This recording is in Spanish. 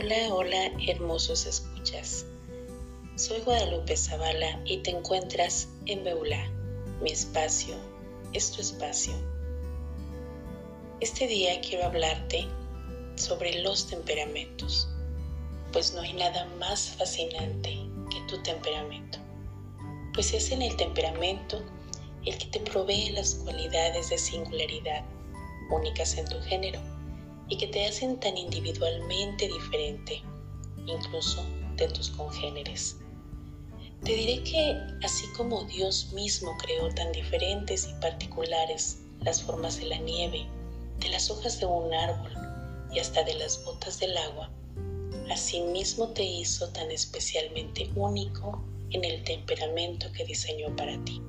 Hola, hola, hermosos escuchas. Soy Guadalupe Zavala y te encuentras en Beula, mi espacio, es tu espacio. Este día quiero hablarte sobre los temperamentos, pues no hay nada más fascinante que tu temperamento, pues es en el temperamento el que te provee las cualidades de singularidad únicas en tu género y que te hacen tan individualmente diferente, incluso de tus congéneres. Te diré que así como Dios mismo creó tan diferentes y particulares las formas de la nieve, de las hojas de un árbol y hasta de las gotas del agua, así mismo te hizo tan especialmente único en el temperamento que diseñó para ti.